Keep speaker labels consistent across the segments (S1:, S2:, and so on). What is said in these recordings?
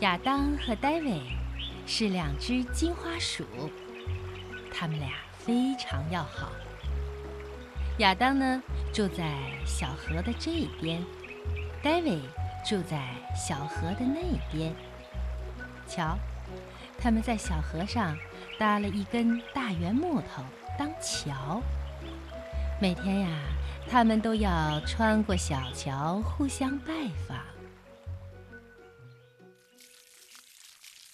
S1: 亚当和戴维是两只金花鼠，他们俩非常要好。亚当呢住在小河的这边，戴维住在小河的那边。瞧，他们在小河上搭了一根大圆木头当桥。每天呀，他们都要穿过小桥互相拜访。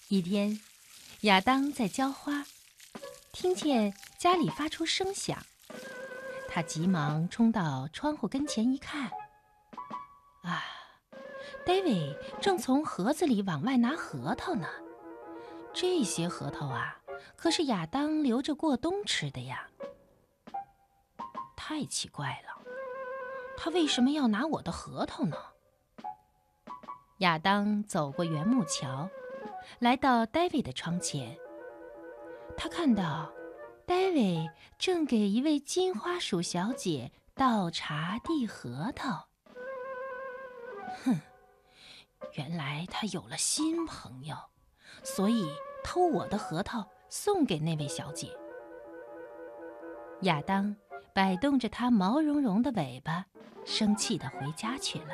S1: 一天，亚当在浇花，听见家里发出声响，他急忙冲到窗户跟前一看，啊，戴维正从盒子里往外拿核桃呢。这些核桃啊，可是亚当留着过冬吃的呀。太奇怪了，他为什么要拿我的核桃呢？亚当走过圆木桥。来到戴维的窗前，他看到戴维正给一位金花鼠小姐倒茶递核桃。哼，原来他有了新朋友，所以偷我的核桃送给那位小姐。亚当摆动着他毛茸茸的尾巴，生气地回家去了。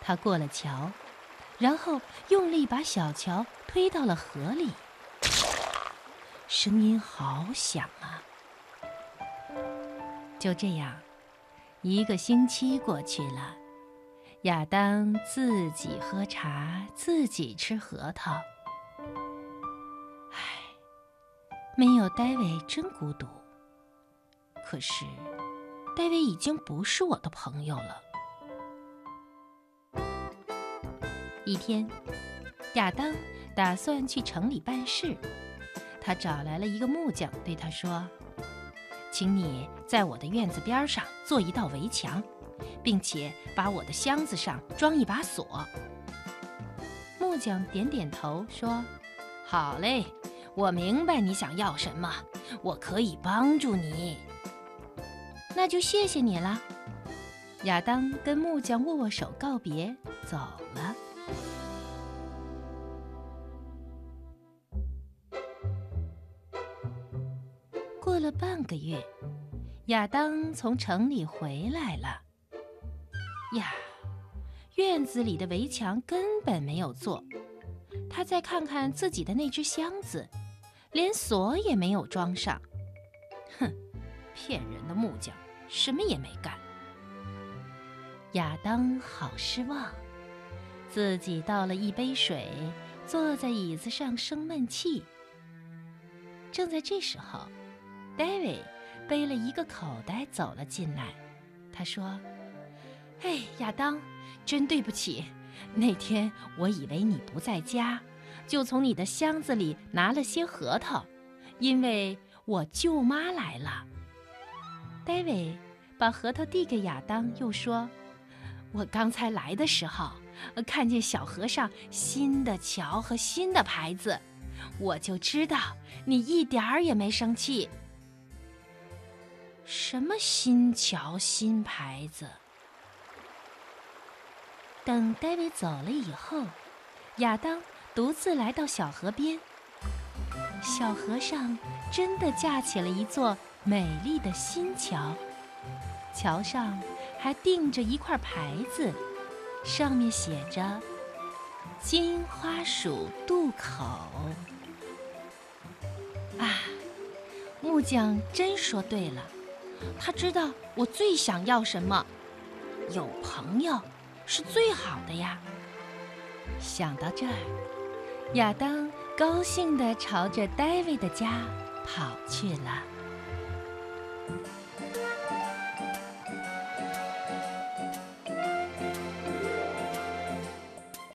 S1: 他过了桥，然后用力把小桥推到了河里，声音好响啊！就这样，一个星期过去了，亚当自己喝茶，自己吃核桃。唉，没有戴维真孤独。可是，戴维已经不是我的朋友了。一天，亚当打算去城里办事，他找来了一个木匠，对他说：“请你在我的院子边上做一道围墙，并且把我的箱子上装一把锁。”木匠点点头说：“好嘞，我明白你想要什么，我可以帮助你。那就谢谢你了。”亚当跟木匠握握手告别，走了。过了半个月，亚当从城里回来了。呀，院子里的围墙根本没有做。他再看看自己的那只箱子，连锁也没有装上。哼，骗人的木匠，什么也没干。亚当好失望，自己倒了一杯水，坐在椅子上生闷气。正在这时候。戴维背了一个口袋走了进来，他说：“哎，亚当，真对不起，那天我以为你不在家，就从你的箱子里拿了些核桃，因为我舅妈来了。”戴维把核桃递给亚当，又说：“我刚才来的时候，看见小河上新的桥和新的牌子，我就知道你一点儿也没生气。”什么新桥新牌子？等戴维走了以后，亚当独自来到小河边。小河上真的架起了一座美丽的新桥，桥上还钉着一块牌子，上面写着“金花鼠渡口”。啊，木匠真说对了。他知道我最想要什么，有朋友是最好的呀。想到这儿，亚当高兴地朝着戴维的家跑去了。